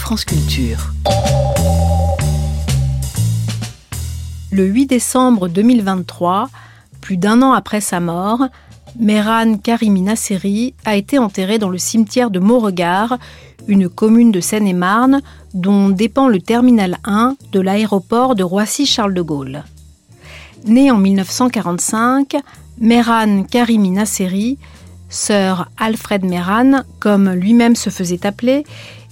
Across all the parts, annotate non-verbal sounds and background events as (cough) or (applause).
France Culture. Le 8 décembre 2023, plus d'un an après sa mort, Mehran Karimi Nasseri a été enterré dans le cimetière de Mauregard, une commune de Seine-et-Marne dont dépend le terminal 1 de l'aéroport de Roissy-Charles de Gaulle. Né en 1945, Mehran Karimi Nasseri, sœur Alfred Mehran, comme lui-même se faisait appeler,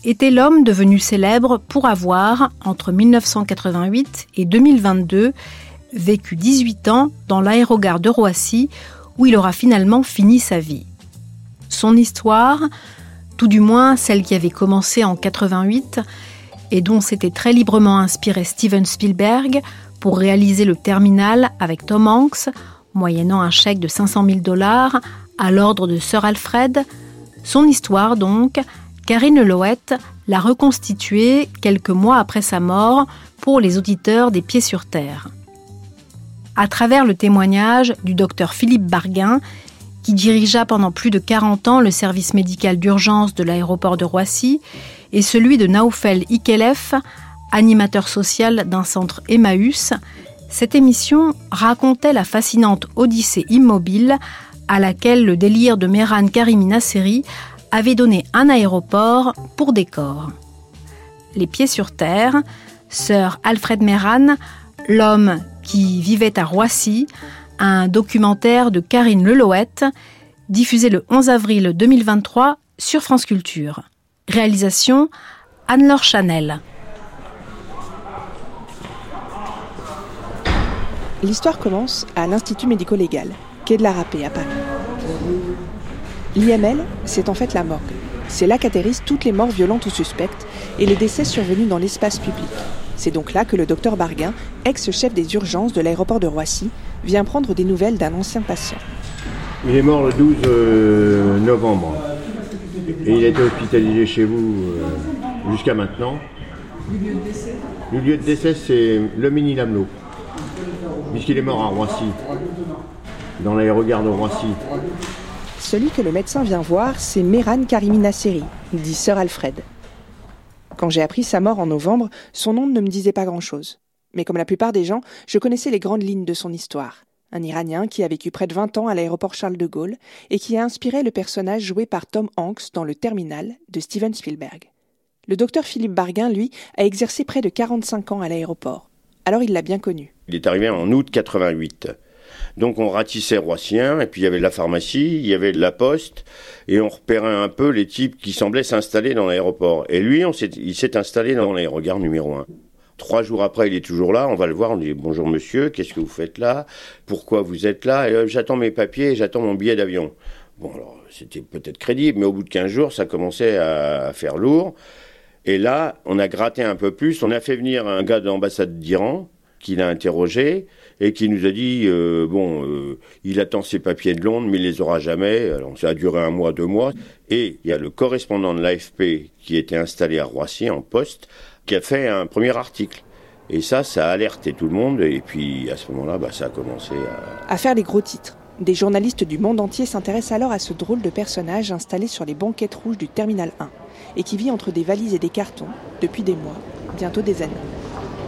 était l'homme devenu célèbre pour avoir, entre 1988 et 2022, vécu 18 ans dans l'aérogare de Roissy, où il aura finalement fini sa vie. Son histoire, tout du moins celle qui avait commencé en 88 et dont s'était très librement inspiré Steven Spielberg pour réaliser le terminal avec Tom Hanks, moyennant un chèque de 500 000 dollars à l'ordre de Sir Alfred, son histoire donc, Karine Loët l'a reconstituée quelques mois après sa mort pour les auditeurs des Pieds sur Terre. À travers le témoignage du docteur Philippe Barguin, qui dirigea pendant plus de 40 ans le service médical d'urgence de l'aéroport de Roissy, et celui de Naoufel Ikelef, animateur social d'un centre Emmaüs, cette émission racontait la fascinante odyssée immobile à laquelle le délire de Mehran Karimi Nasseri avait donné un aéroport pour décor. Les pieds sur terre, Sir Alfred Mehran, l'homme qui vivait à Roissy, un documentaire de Karine Lelouette, diffusé le 11 avril 2023 sur France Culture. Réalisation Anne-Laure Chanel. L'histoire commence à l'Institut médico-légal, quai de la Rapée à Paris. L'IML, c'est en fait la morgue. C'est là qu'atterrissent toutes les morts violentes ou suspectes et les décès survenus dans l'espace public. C'est donc là que le docteur Barguin, ex-chef des urgences de l'aéroport de Roissy, vient prendre des nouvelles d'un ancien patient. Il est mort le 12 euh, novembre. Et il a été hospitalisé chez vous euh, jusqu'à maintenant. Le lieu de décès c'est le mini lamelot. Puisqu'il est mort à Roissy, dans l'aérogare de Roissy. Celui que le médecin vient voir, c'est Mehran Karimi Nasseri, dit Sir Alfred. Quand j'ai appris sa mort en novembre, son nom ne me disait pas grand-chose. Mais comme la plupart des gens, je connaissais les grandes lignes de son histoire. Un Iranien qui a vécu près de 20 ans à l'aéroport Charles de Gaulle et qui a inspiré le personnage joué par Tom Hanks dans Le Terminal de Steven Spielberg. Le docteur Philippe Barguin, lui, a exercé près de 45 ans à l'aéroport. Alors il l'a bien connu. Il est arrivé en août 88. Donc on ratissait Roissien, et puis il y avait la pharmacie, il y avait la poste, et on repérait un peu les types qui semblaient s'installer dans l'aéroport. Et lui, il s'est installé dans l'aérogare numéro 1. Trois jours après, il est toujours là. On va le voir. On dit bonjour monsieur, qu'est-ce que vous faites là? Pourquoi vous êtes là? Euh, J'attends mes papiers, j'attends mon billet d'avion. Bon, alors c'était peut-être crédible, mais au bout de 15 jours, ça commençait à, faire lourd. Et là, on a gratté un peu plus. On a fait venir un gars de l'ambassade d'Iran qui l'a interrogé et qui nous a dit euh, bon, euh, il attend ses papiers de Londres, mais il les aura jamais. Alors ça a duré un mois, deux mois. Et il y a le correspondant de l'AFP qui était installé à Roissy en poste qui a fait un premier article. Et ça, ça a alerté tout le monde. Et puis à ce moment-là, bah, ça a commencé à... à faire les gros titres. Des journalistes du monde entier s'intéressent alors à ce drôle de personnage installé sur les banquettes rouges du Terminal 1 et qui vit entre des valises et des cartons depuis des mois, bientôt des années.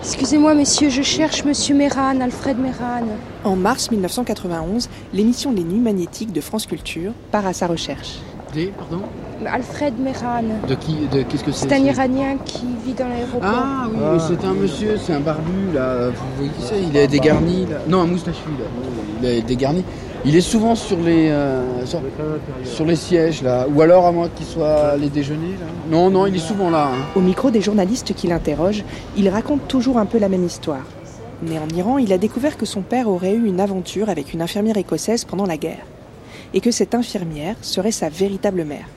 Excusez-moi, messieurs, je cherche Monsieur Mehran, Alfred Mehran. En mars 1991, l'émission Les Nuits Magnétiques de France Culture part à sa recherche. pardon? Alfred Mehran. De qui de, Qu'est-ce que c'est? C'est un Iranien qui vit dans l'aéroport. Ah oui, ah. c'est un monsieur, c'est un barbu là. Vous voyez qui c'est Il est dégarni là. Non, un moustachu là. Il est dégarni. Il est souvent sur les, euh, sur, les sièges là, ou alors à moins qu'il soit les déjeuners là. Non, non, il est souvent là. Hein. Au micro des journalistes qui l'interrogent, il raconte toujours un peu la même histoire. Mais en Iran, il a découvert que son père aurait eu une aventure avec une infirmière écossaise pendant la guerre, et que cette infirmière serait sa véritable mère.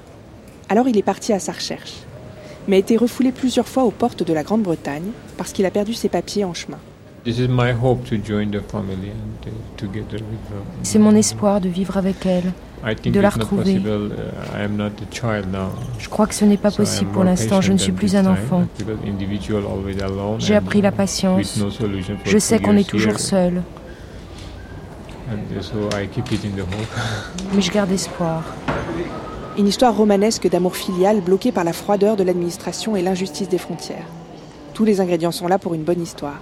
Alors il est parti à sa recherche, mais a été refoulé plusieurs fois aux portes de la Grande-Bretagne parce qu'il a perdu ses papiers en chemin. C'est mon espoir de vivre avec elle, de la retrouver. Uh, je crois que ce n'est pas possible pour l'instant, je ne suis plus un enfant. J'ai appris la patience. Je sais qu'on est toujours seul. (laughs) Mais je garde espoir. Une histoire romanesque d'amour filial bloqué par la froideur de l'administration et l'injustice des frontières. Tous les ingrédients sont là pour une bonne histoire.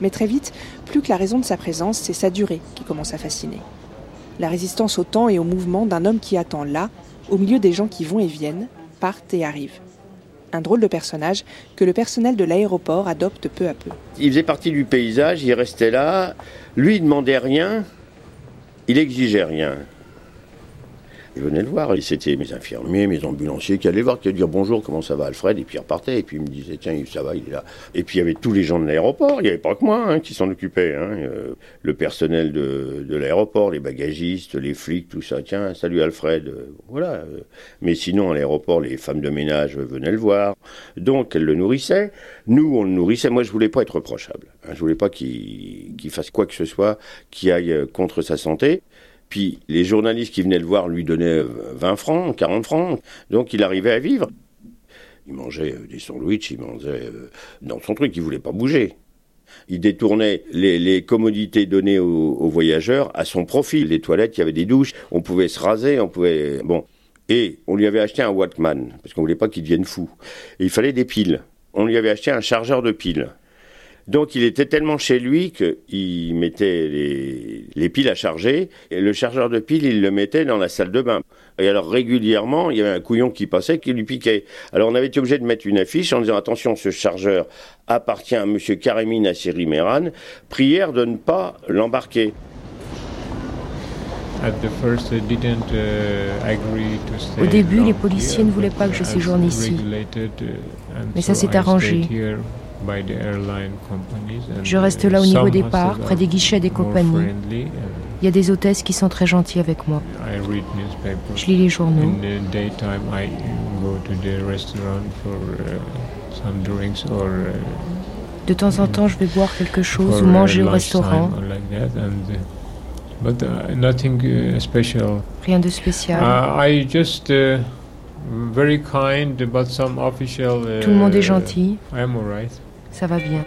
Mais très vite, plus que la raison de sa présence, c'est sa durée qui commence à fasciner. La résistance au temps et au mouvement d'un homme qui attend là, au milieu des gens qui vont et viennent, partent et arrivent. Un drôle de personnage que le personnel de l'aéroport adopte peu à peu. Il faisait partie du paysage, il restait là. Lui, il demandait rien, il exigeait rien. Je venais le voir, c'était mes infirmiers, mes ambulanciers qui allaient voir, qui allaient dire bonjour, comment ça va Alfred? Et puis ils repartaient, et puis ils me disaient tiens, ça va, il est là. Et puis il y avait tous les gens de l'aéroport, il n'y avait pas que moi hein, qui s'en occupaient. Hein. Euh, le personnel de, de l'aéroport, les bagagistes, les flics, tout ça. Tiens, salut Alfred. Euh, voilà. Mais sinon, à l'aéroport, les femmes de ménage venaient le voir. Donc elles le nourrissaient. Nous, on le nourrissait. Moi, je voulais pas être reprochable. Hein. Je voulais pas qu'il fasse quoi que ce soit qui aille euh, contre sa santé. Puis les journalistes qui venaient le voir lui donnaient 20 francs, 40 francs. Donc il arrivait à vivre. Il mangeait euh, des sandwichs, il mangeait euh, dans son truc, il voulait pas bouger. Il détournait les, commodités données aux, voyageurs à son profit. Les toilettes, il y avait des douches, on pouvait se raser, on pouvait... Bon. Et on lui avait acheté un Walkman, parce qu'on voulait pas qu'il devienne fou. Il fallait des piles. On lui avait acheté un chargeur de piles. Donc il était tellement chez lui qu'il mettait les, piles à charger, et le chargeur de piles, il le mettait dans la salle de bain. Et alors régulièrement, il y avait un couillon qui passait qui lui piquait. Alors on avait été obligé de mettre une affiche en disant attention, ce chargeur appartient à M. Karimi Nassiri Meran, prière de ne pas l'embarquer. Au début, les policiers ne voulaient pas que je séjourne ici. Mais ça s'est arrangé. Je reste là au niveau départ, près des guichets des compagnies. Il y a des hôtesses qui sont très gentilles avec moi. Je lis les journaux. De temps en temps, je vais boire quelque chose ou manger au restaurant. Uh, uh, Rien de spécial. Uh, Tout le monde est gentil ça va bien.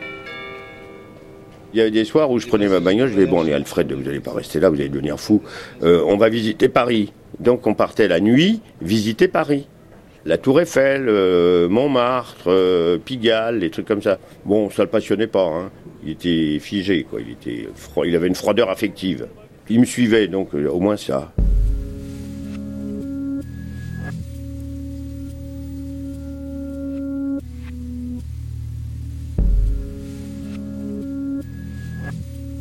Il y avait des soirs où je prenais ma bagnole, je disais, bon, allez, Alfred, vous n'allez pas rester là, vous allez devenir fou. Euh, on va visiter Paris. Donc on partait la nuit visiter Paris. La Tour Eiffel, euh, Montmartre, euh, Pigalle, les trucs comme ça. Bon, ça le passionnait pas. Hein. Il était figé, quoi. Il, était il avait une froideur affective. Il me suivait, donc au moins ça.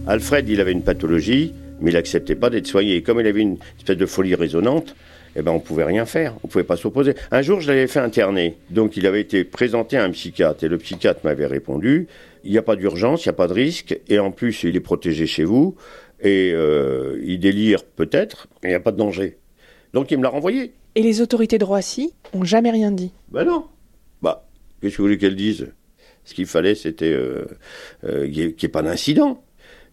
Alfred, il avait une pathologie, mais il n'acceptait pas d'être soigné. Et comme il avait une espèce de folie résonante, eh ben, on pouvait rien faire, on pouvait pas s'opposer. Un jour, je l'avais fait interner. Donc, il avait été présenté à un psychiatre. Et le psychiatre m'avait répondu, il n'y a pas d'urgence, il n'y a pas de risque. Et en plus, il est protégé chez vous. Et euh, il délire peut-être, mais il n'y a pas de danger. Donc, il me l'a renvoyé. Et les autorités de Roissy ont jamais rien dit Ben non. Bah, qu'est-ce que vous voulez qu'elles disent? Ce qu'il fallait, c'était euh, euh, qu'il n'y ait pas d'incident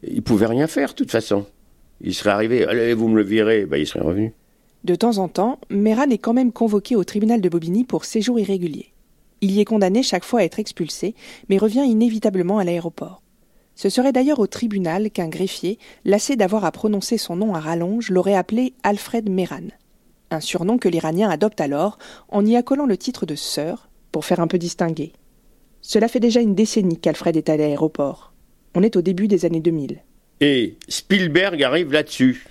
il pouvait rien faire de toute façon. Il serait arrivé, allez, vous me le virez, ben, il serait revenu. De temps en temps, Meran est quand même convoqué au tribunal de Bobigny pour séjour irrégulier. Il y est condamné chaque fois à être expulsé, mais revient inévitablement à l'aéroport. Ce serait d'ailleurs au tribunal qu'un greffier, lassé d'avoir à prononcer son nom à rallonge, l'aurait appelé Alfred Meran. Un surnom que l'Iranien adopte alors en y accolant le titre de sœur, pour faire un peu distinguer. Cela fait déjà une décennie qu'Alfred est à l'aéroport. On est au début des années 2000. Et Spielberg arrive là-dessus.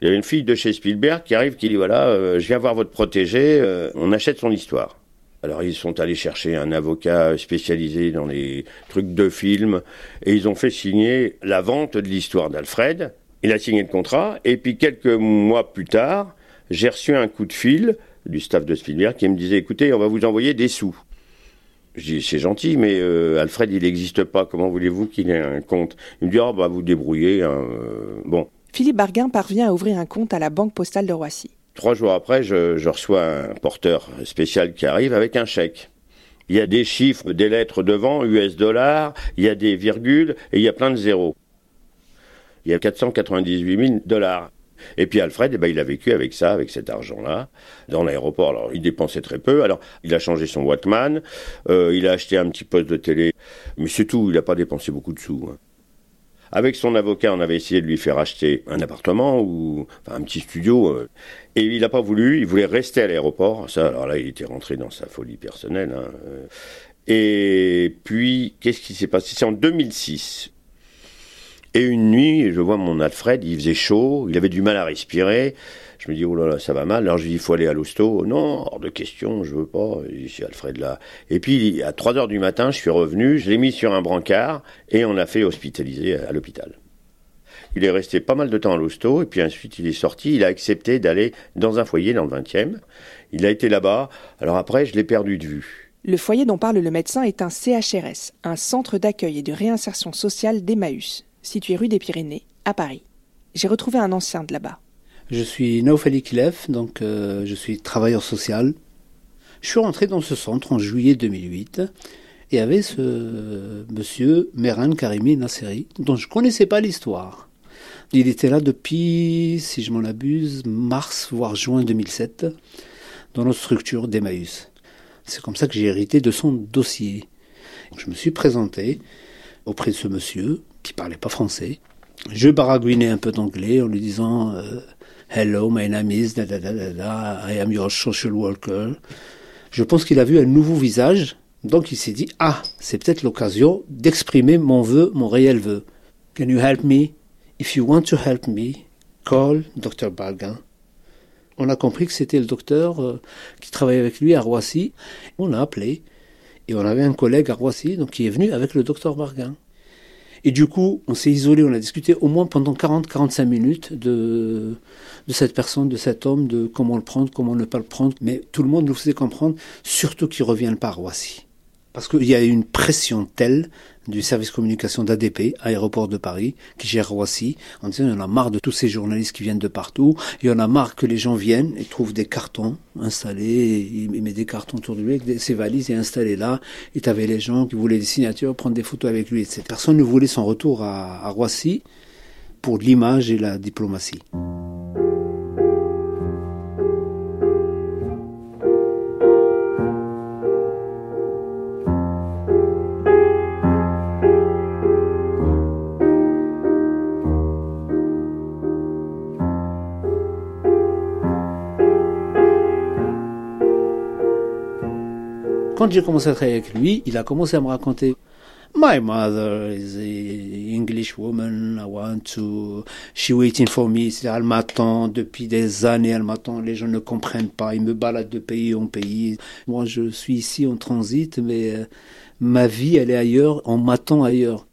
Il y a une fille de chez Spielberg qui arrive, qui dit voilà, euh, je viens voir votre protégé, euh, on achète son histoire. Alors ils sont allés chercher un avocat spécialisé dans les trucs de films et ils ont fait signer la vente de l'histoire d'Alfred. Il a signé le contrat et puis quelques mois plus tard, j'ai reçu un coup de fil du staff de Spielberg qui me disait écoutez, on va vous envoyer des sous. Je dis, c'est gentil, mais euh, Alfred, il n'existe pas. Comment voulez-vous qu'il ait un compte? Il me dit, oh, bah, vous débrouillez. Hein, euh, bon. Philippe Barguin parvient à ouvrir un compte à la Banque postale de Roissy. Trois jours après, je, reçois un porteur spécial qui arrive avec un chèque. Il y a des chiffres, des lettres devant, US dollars, il y a des virgules et il y a plein de zéros. Il y a 498 000 dollars. Et puis Alfred, eh ben, il a vécu avec ça, avec cet argent-là, dans l'aéroport. Alors, il dépensait très peu. Alors, il a changé son Walkman, euh, il a acheté un petit poste de télé, mais c'est tout. Il n'a pas dépensé beaucoup de sous. Hein. Avec son avocat, on avait essayé de lui faire acheter un appartement ou un petit studio. Euh, et il n'a pas voulu, il voulait rester à l'aéroport. Ça, alors là, il était rentré dans sa folie personnelle. Hein. Et puis, qu'est-ce qui s'est passé? C'est en 2006. Et une nuit, je vois mon Alfred, il faisait chaud, il avait du mal à respirer. Je me dis, oh là là, ça va mal. Alors je lui dis, il faut aller à l'hosto. Non, hors de question, je veux pas. Ici, Alfred là. Et puis, à 3 heures du matin, je suis revenu, je l'ai mis sur un brancard et on l'a fait hospitaliser à l'hôpital. Il est resté pas mal de temps à l'hosto et puis ensuite il est sorti. Il a accepté d'aller dans un foyer dans le 20e. Il a été là-bas. Alors après, je l'ai perdu de vue. Le foyer dont parle le médecin est un CHRS, un centre d'accueil et de réinsertion sociale d'Emmaüs, situé rue des Pyrénées, à Paris. J'ai retrouvé un ancien de là-bas. Je suis Naofali Kilef, donc euh, je suis travailleur social. Je suis rentré dans ce centre en juillet 2008 et avait ce monsieur Meran Karimi Nasseri, dont je ne connaissais pas l'histoire. Il était là depuis, si je m'en abuse, mars voire juin 2007, dans notre structure d'Emmaüs. C'est comme ça que j'ai hérité de son dossier. Je me suis présenté auprès de ce monsieur qui parlait pas français. Je baragouinais un peu d'anglais en lui disant euh, Hello, my name is da, da, da, I am your social worker. Je pense qu'il a vu un nouveau visage, donc il s'est dit Ah, c'est peut-être l'occasion d'exprimer mon vœu, mon réel vœu. Can you help me? If you want to help me, call Dr. Balgan. On a compris que c'était le docteur euh, qui travaillait avec lui à Roissy. On l'a appelé et on avait un collègue à Roissy donc qui est venu avec le docteur Barguin. Et du coup, on s'est isolé, on a discuté au moins pendant 40-45 minutes de, cette personne, de cet homme, de comment le prendre, comment ne pas le prendre. Mais tout le monde nous faisait comprendre, surtout qu'il ne revienne pas à. Parce qu'il y a une pression telle du service communication d'ADP, Aéroport de Paris, qui gère Roissy, en disant il y en a marre de tous ces journalistes qui viennent de partout, il y en a marre que les gens viennent et trouvent des cartons installés, il met des cartons autour de lui avec ses valises et installés là, et tu avais les gens qui voulaient des signatures, prendre des photos avec lui, etc. Personne ne voulait son retour à Roissy pour l'image et la diplomatie. Quand j'ai commencé à travailler avec lui, il a commencé à me raconter My mother is an English woman. I want to. She waiting for me. Elle m'attend depuis des années. Elle m'attend. Les gens ne comprennent pas. Ils me baladent de pays en pays. Moi, je suis ici en transit, mais euh, ma vie, elle est ailleurs. On m'attend ailleurs.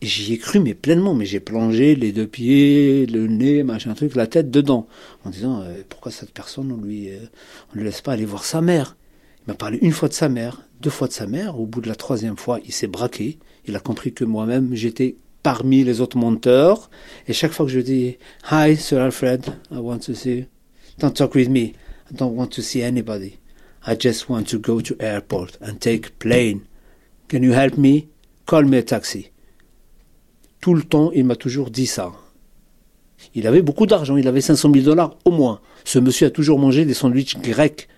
J'y ai cru, mais pleinement. Mais j'ai plongé les deux pieds, le nez, machin truc, la tête dedans, en disant euh, pourquoi cette personne, on lui, euh, on ne laisse pas aller voir sa mère? Il m'a parlé une fois de sa mère, deux fois de sa mère. Au bout de la troisième fois, il s'est braqué. Il a compris que moi-même, j'étais parmi les autres monteurs. Et chaque fois que je dis Hi, Sir Alfred, I want to see you. Don't talk with me. I don't want to see anybody. I just want to go to airport and take plane. Can you help me? Call me a taxi. Tout le temps, il m'a toujours dit ça. Il avait beaucoup d'argent, il avait 500 000 dollars au moins. Ce monsieur a toujours mangé des sandwichs grecs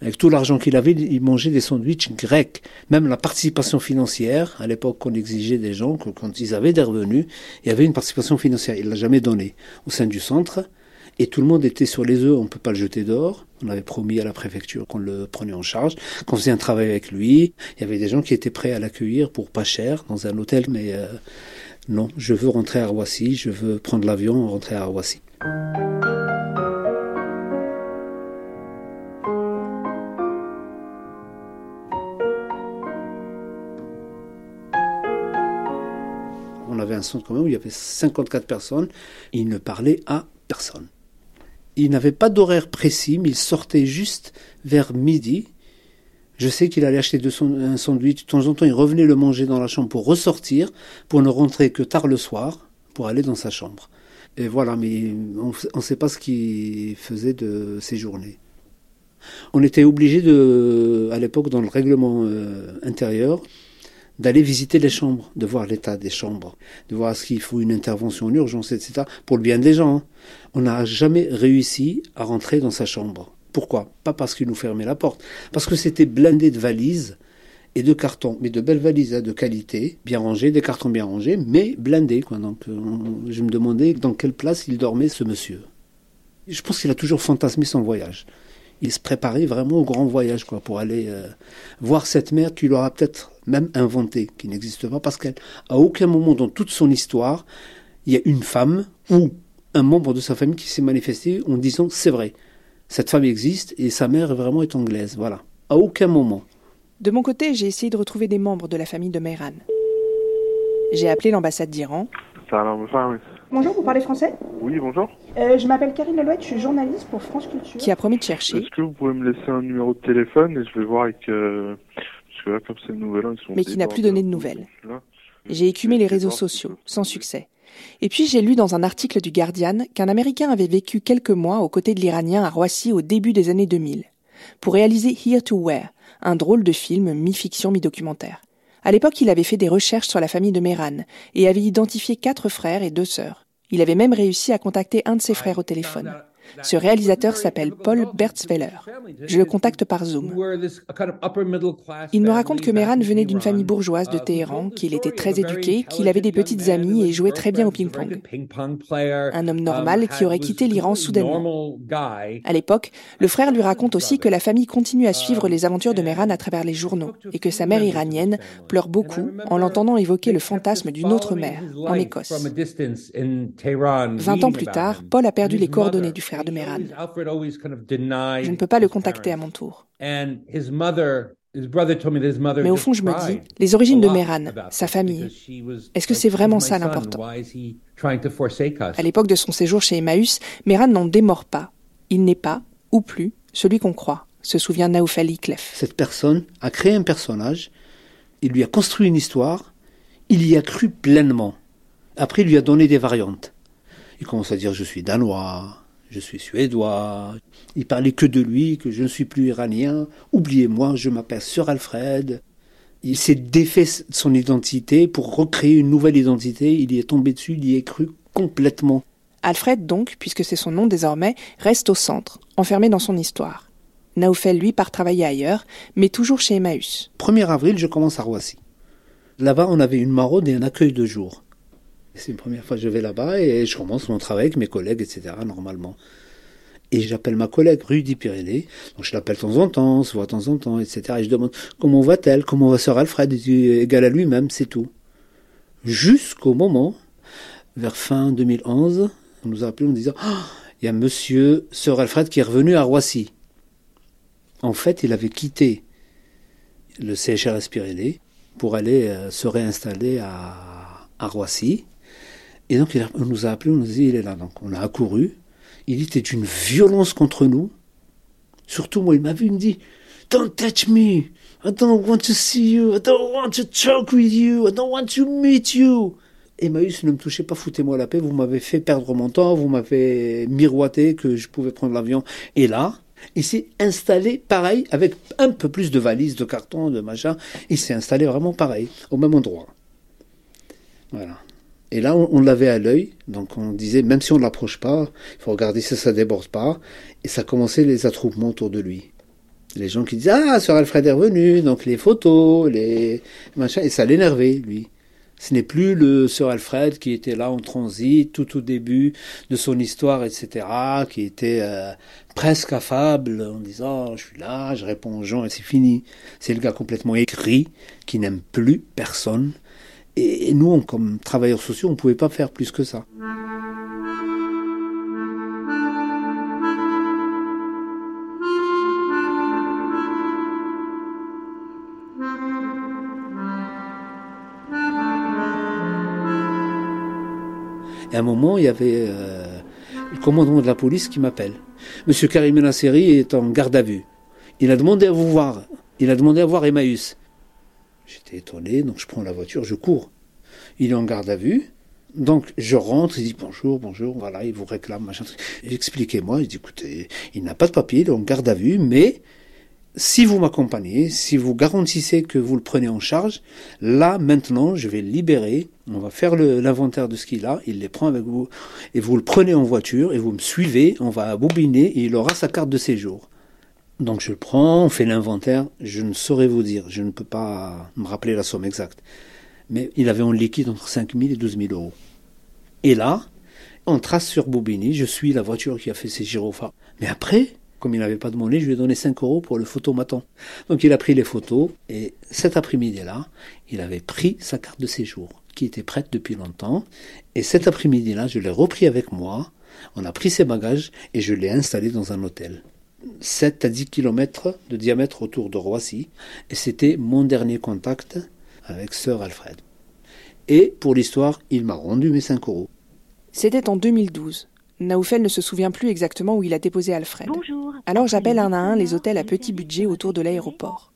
avec tout l'argent qu'il avait, il mangeait des sandwichs grecs. Même la participation financière, à l'époque on exigeait des gens que quand ils avaient des revenus, il y avait une participation financière. Il l'a jamais donnée au sein du centre. Et tout le monde était sur les œufs, on ne peut pas le jeter dehors. On avait promis à la préfecture qu'on le prenait en charge, qu'on faisait un travail avec lui. Il y avait des gens qui étaient prêts à l'accueillir pour pas cher dans un hôtel, mais euh, non, je veux rentrer à Roissy, je veux prendre l'avion, rentrer à Roissy. Un centre même où il y avait 54 personnes. Il ne parlait à personne. Il n'avait pas d'horaire précis, mais il sortait juste vers midi. Je sais qu'il allait acheter un sandwich. De temps en temps, il revenait le manger dans la chambre pour ressortir, pour ne rentrer que tard le soir, pour aller dans sa chambre. Et voilà, mais on ne sait pas ce qu'il faisait de ces journées. On était obligé à l'époque, dans le règlement euh, intérieur, d'aller visiter les chambres, de voir l'état des chambres, de voir ce qu'il faut une intervention en urgence, etc. Pour le bien des gens. Hein. On n'a jamais réussi à rentrer dans sa chambre. Pourquoi? Pas parce qu'il nous fermait la porte, parce que c'était blindé de valises et de cartons, mais de belles valises hein, de qualité, bien rangées, des cartons bien rangés, mais blindés. Donc, euh, je me demandais dans quelle place il dormait ce monsieur. Je pense qu'il a toujours fantasmé son voyage. Il se préparait vraiment au grand voyage, quoi, pour aller euh, voir cette mer qu'il aura peut-être même inventée, qui n'existe pas, parce qu'à aucun moment dans toute son histoire, il y a une femme ou un membre de sa famille qui s'est manifesté en disant c'est vrai, cette femme existe et sa mère vraiment est anglaise. Voilà. À aucun moment. De mon côté, j'ai essayé de retrouver des membres de la famille de Mehran. J'ai appelé l'ambassade d'Iran. Bonjour, vous parlez français? Oui, bonjour. Euh, je m'appelle Karine Lelouette, je suis journaliste pour France Culture. Qui a promis de chercher. Est-ce que vous pouvez me laisser un numéro de téléphone et je vais voir avec. Euh, parce que là, comme c'est une nouvelle, ils sont. Mais qui n'a plus donné de nouvelles. J'ai écumé les réseaux sociaux, sans succès. Et puis j'ai lu dans un article du Guardian qu'un Américain avait vécu quelques mois aux côtés de l'Iranien à Roissy au début des années 2000, pour réaliser Here to Where, un drôle de film mi-fiction mi-documentaire. À l'époque, il avait fait des recherches sur la famille de Mehran et avait identifié quatre frères et deux sœurs. Il avait même réussi à contacter un de ses frères au téléphone. Ce réalisateur s'appelle Paul Bertzweller. Je le contacte par Zoom. Il me raconte que Mehran venait d'une famille bourgeoise de Téhéran, qu'il était très éduqué, qu'il avait des petites amies et jouait très bien au ping-pong. Un homme normal qui aurait quitté l'Iran soudainement. À l'époque, le frère lui raconte aussi que la famille continue à suivre les aventures de Mehran à travers les journaux et que sa mère iranienne pleure beaucoup en l'entendant évoquer le fantasme d'une autre mère en Écosse. Vingt ans plus tard, Paul a perdu les coordonnées du frère de Mehran. Je ne peux pas le contacter à mon tour. Mais au fond, je me dis, les origines de Mehran, sa famille, est-ce que c'est vraiment ça l'important À l'époque de son séjour chez Emmaüs, Mehran n'en démord pas. Il n'est pas, ou plus, celui qu'on croit, se souvient Naoufali Klef. Cette personne a créé un personnage, il lui a construit une histoire, il y a cru pleinement. Après, il lui a donné des variantes. Il commence à dire je suis danois, je suis suédois. Il parlait que de lui, que je ne suis plus iranien. Oubliez-moi, je m'appelle Sir Alfred. Il s'est défait son identité pour recréer une nouvelle identité. Il y est tombé dessus, il y est cru complètement. Alfred, donc, puisque c'est son nom désormais, reste au centre, enfermé dans son histoire. Naoufel, lui, part travailler ailleurs, mais toujours chez Emmaüs. 1er avril, je commence à Roissy. Là-bas, on avait une maraude et un accueil de jour. C'est une première fois que je vais là-bas et je commence mon travail avec mes collègues, etc., normalement. Et j'appelle ma collègue Rudy Pyrénées. Donc je l'appelle de temps en temps, on se voit de temps en temps, etc. Et je demande comment va-t-elle, comment va Sœur Alfred, égal à lui-même, c'est tout. Jusqu'au moment, vers fin 2011, on nous a appelé en disant ah, il y a monsieur Sœur Alfred qui est revenu à Roissy. En fait, il avait quitté le CHRS Pyrénées pour aller euh, se réinstaller à Roissy. Et donc, on nous a appelés, on nous a dit, il est là. Donc, on a accouru. Il était d'une violence contre nous. Surtout, moi, il m'a vu, il me dit, Don't touch me. I don't want to see you. I don't want to talk with you. I don't want to meet you. Emmaüs, ne me touchez pas, foutez-moi la paix. Vous m'avez fait perdre mon temps. Vous m'avez miroité que je pouvais prendre l'avion. Et là, il s'est installé pareil, avec un peu plus de valises, de cartons, de machin. Il s'est installé vraiment pareil, au même endroit. Voilà. Et là, on, l'avait à l'œil, donc on disait, même si on ne l'approche pas, il faut regarder si ça déborde pas. Et ça commençait les attroupements autour de lui. Les gens qui disaient, ah, Sir Alfred est revenu, donc les photos, les machins, et ça l'énervait, lui. Ce n'est plus le Sir Alfred qui était là en transit tout au début de son histoire, etc., qui était euh, presque affable en disant je suis là, je réponds aux gens et c'est fini. C'est le gars complètement écrit qui n'aime plus personne et nous, comme travailleurs sociaux, on ne pouvait pas faire plus que ça. À un moment, il y avait euh, le commandant de la police qui m'appelle. Monsieur Karim Nasseri est en garde à vue. Il a demandé à vous voir. Il a demandé à voir Emmaüs. J'étais étonné, donc je prends la voiture, je cours. Il est en garde à vue. Donc je rentre, il dit bonjour, bonjour, voilà, il vous réclame, machin. Expliquez-moi, il dit écoutez, il n'a pas de papier, il est en garde à vue, mais si vous m'accompagnez, si vous garantissez que vous le prenez en charge, là maintenant je vais le libérer, on va faire l'inventaire de ce qu'il a, il les prend avec vous, et vous le prenez en voiture, et vous me suivez, on va bobiner, et il aura sa carte de séjour. Donc je le prends, on fait l'inventaire, je ne saurais vous dire, je ne peux pas me rappeler la somme exacte. Mais il avait en liquide entre 5 000 et 12 000 euros. Et là, on trace sur Bobigny, je suis la voiture qui a fait ses gyrophares. Mais après, comme il n'avait pas de monnaie, je lui ai donné 5 euros pour le photomaton. Donc il a pris les photos et cet après-midi-là, il avait pris sa carte de séjour qui était prête depuis longtemps. Et cet après-midi-là, je l'ai repris avec moi. On a pris ses bagages et je l'ai installé dans un hôtel. 7 à 10 km de diamètre autour de Roissy. Et c'était mon dernier contact avec Sir Alfred. Et pour l'histoire, il m'a rendu mes 5 euros. C'était en 2012. Naoufel ne se souvient plus exactement où il a déposé Alfred. Bonjour. Alors j'appelle un à un les hôtels à petit budget autour de l'aéroport.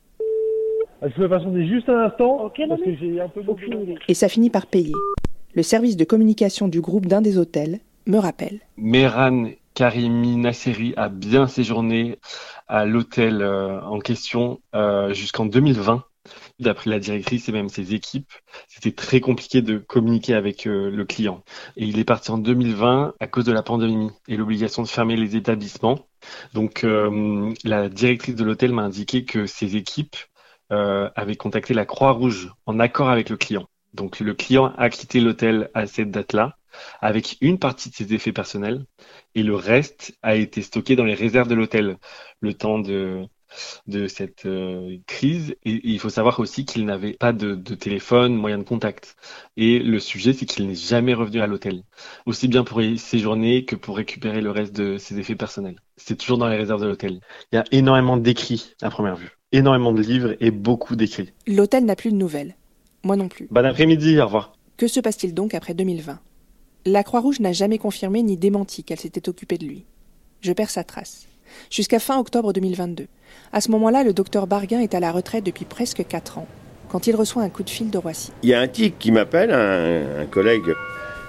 Je peux patienter juste un instant parce que j'ai un peu Et ça finit par payer. Le service de communication du groupe d'un des hôtels me rappelle. Mehran Karimi Nasseri a bien séjourné à l'hôtel euh, en question euh, jusqu'en 2020. D'après la directrice et même ses équipes, c'était très compliqué de communiquer avec euh, le client. Et il est parti en 2020 à cause de la pandémie et l'obligation de fermer les établissements. Donc la directrice de l'hôtel m'a indiqué que ses équipes avait contacté la Croix-Rouge en accord avec le client. Donc le client a quitté l'hôtel à cette date-là avec une partie de ses effets personnels et le reste a été stocké dans les réserves de l'hôtel le temps de, de cette euh, crise. Et, il faut savoir aussi qu'il n'avait pas de, de, téléphone, moyen de contact. Et le sujet, c'est qu'il n'est jamais revenu à l'hôtel, aussi bien pour y séjourner que pour récupérer le reste de ses effets personnels. C'est toujours dans les réserves de l'hôtel. Il y a énormément d'écrits à première vue énormément de livres et beaucoup d'écrits. L'hôtel n'a plus de nouvelles. Moi non plus. Bon après-midi, au revoir. Que se passe-t-il donc après 2020 La Croix-Rouge n'a jamais confirmé ni démenti qu'elle s'était occupée de lui. Je perds sa trace. Jusqu'à fin octobre 2022. À ce moment-là, le docteur Barguin est à la retraite depuis presque 4 ans, quand il reçoit un coup de fil de Roissy. Il y a un type qui m'appelle, un, collègue.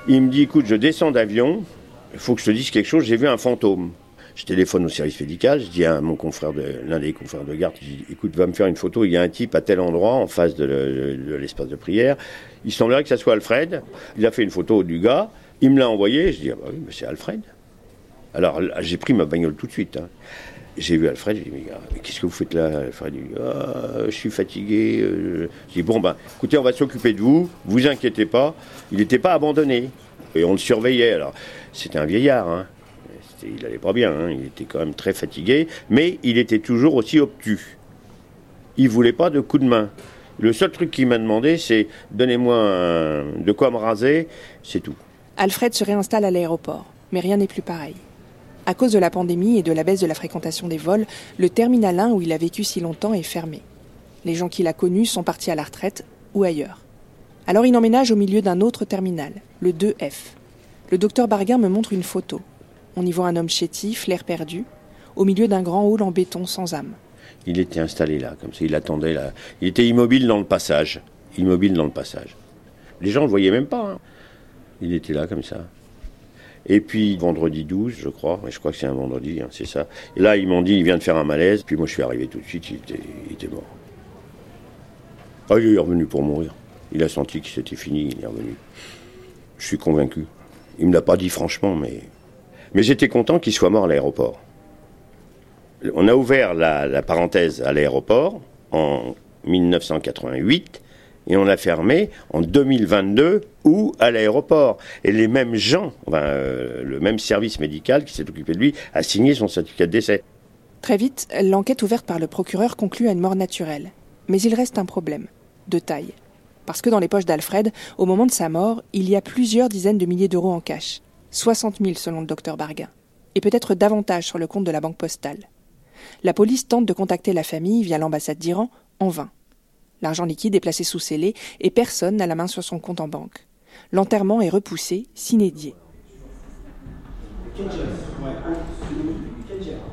Il me dit écoute, je descends d'avion, il faut que je te dise quelque chose, j'ai vu un fantôme. Je téléphone au service médical, je dis à mon confrère de l'un des confrères de garde, écoute, va me faire une photo, il y a un type à tel endroit en face de l'espace de, prière. Il semblerait que ça soit Alfred. Il a fait une photo du gars, il me l'a envoyé, je dis ah bah oui, mais c'est Alfred. Alors j'ai pris ma bagnole tout de suite. Hein. J'ai vu Alfred, j'ai dit mais, qu'est-ce que vous faites là Alfred? Dit ah, je suis fatigué. Euh. Je dis bon ben écoutez, on va s'occuper de vous, vous inquiétez pas. Il n'était pas abandonné et on le surveillait. Alors c'était un vieillard. Hein il allait pas bien, hein. il était quand même très fatigué, mais il était toujours aussi obtus. Il voulait pas de coup de main. Le seul truc qu'il m'a demandé, c'est donnez-moi de quoi me raser, c'est tout. Alfred se réinstalle à l'aéroport, mais rien n'est plus pareil. À cause de la pandémie et de la baisse de la fréquentation des vols, le terminal 1 où il a vécu si longtemps est fermé. Les gens qu'il a connus sont partis à la retraite ou ailleurs. Alors il emménage au milieu d'un autre terminal, le 2F. Le docteur Barguin me montre une photo. On y voit un homme chétif, l'air perdu, au milieu d'un grand hall en béton sans âme. Il était installé là, comme ça, il attendait là. Il était immobile dans le passage. Immobile dans le passage. Les gens ne le voyaient même pas. Hein. Il était là comme ça. Et puis vendredi 12, je crois, je crois que c'est un vendredi, hein, c'est ça. Et là, ils m'ont dit, il vient de faire un malaise. Puis moi, je suis arrivé tout de suite, il était, il était mort. Ah, il est revenu pour mourir. Il a senti que c'était fini, il est revenu. Je suis convaincu. Il me l'a pas dit franchement, mais mais j'étais content qu'il soit mort à l'aéroport. On a ouvert la, parenthèse à l'aéroport en 1988 et on l'a fermé en 2022 ou à l'aéroport. Et les mêmes gens, euh, le même service médical qui s'est occupé de lui, a signé son certificat de décès. Très vite, l'enquête ouverte par le procureur conclut à une mort naturelle. Mais il reste un problème, de taille. Parce que dans les poches d'Alfred, au moment de sa mort, il y a plusieurs dizaines de milliers d'euros en cash. 60 000 selon le docteur Barguin, et peut-être davantage sur le compte de la banque postale. La police tente de contacter la famille via l'ambassade d'Iran, en vain. L'argent liquide est placé sous scellé et personne n'a la main sur son compte en banque. L'enterrement est repoussé, s'inédié.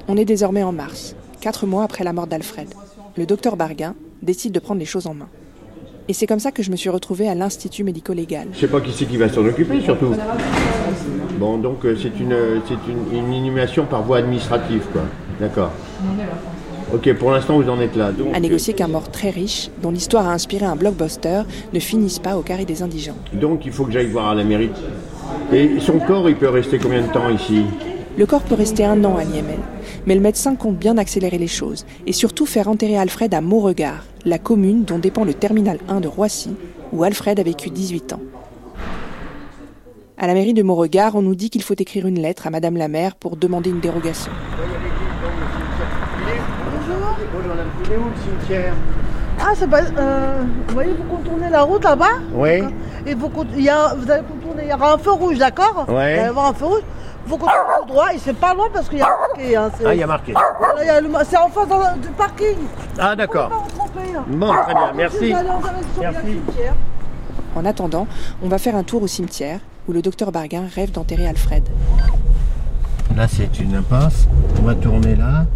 On est désormais en mars, quatre mois après la mort d'Alfred. Le docteur Barguin décide de prendre les choses en main. Et c'est comme ça que je me suis retrouvée à l'Institut médico-légal. Je sais pas qui c'est qui va s'en occuper surtout. Bon, donc euh, c'est une, c'est une, une, inhumation par voie administrative, quoi. D'accord. Ok, pour l'instant vous en êtes là. À négocier qu'un mort très riche, dont l'histoire a inspiré un blockbuster, ne finisse pas au carré des indigents. Donc il faut que j'aille voir à la mairie. Et son corps, il peut rester combien de temps ici? Le corps peut rester un an à l'IML, Mais le médecin compte bien accélérer les choses et surtout faire enterrer Alfred à Mauregard, la commune dont dépend le terminal 1 de Roissy, où Alfred a vécu 18 ans. À la mairie de Mauregard, on nous dit qu'il faut écrire une lettre à Madame la maire pour demander une dérogation. Madame. Il est où le cimetière Ah, c'est pas. Euh, vous voyez, vous contournez la route là-bas Oui. Et vous, il y a, vous allez contourner, il y aura un feu rouge, d'accord Oui. Il va y avoir un feu rouge. Vous continuez tout droit et c'est pas loin parce qu'il y a marqué. Hein, ah, il y a marqué. c'est en face dans, du parking. Ah, d'accord. Hein. Bon, très bien, merci. Merci. En attendant, on va faire un tour au cimetière où le docteur Barguin rêve d'enterrer Alfred. Là, c'est une impasse. On va tourner là.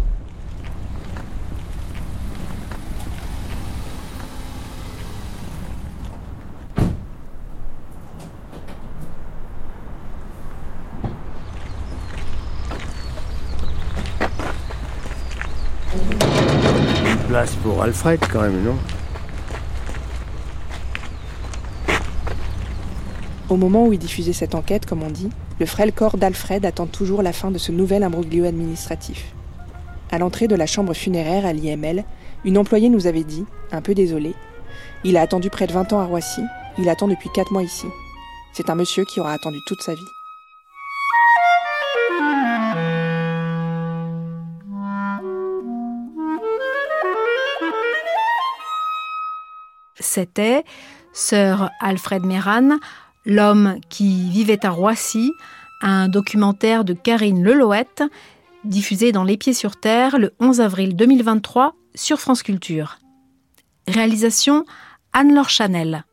Place pour Alfred quand même, non? Au moment où il diffusait cette enquête, comme on dit, le frêle corps d'Alfred attend toujours la fin de ce nouvel imbroglio administratif. À l'entrée de la chambre funéraire à l'IML, une employée nous avait dit, un peu désolée, il a attendu près de 20 ans à Roissy, il attend depuis 4 mois ici. C'est un monsieur qui aura attendu toute sa vie. C'était Sir Alfred Meran, L'homme qui vivait à Roissy, un documentaire de Karine Leloët, diffusé dans Les Pieds sur Terre le 11 avril 2023 sur France Culture. Réalisation Anne-Laure Chanel.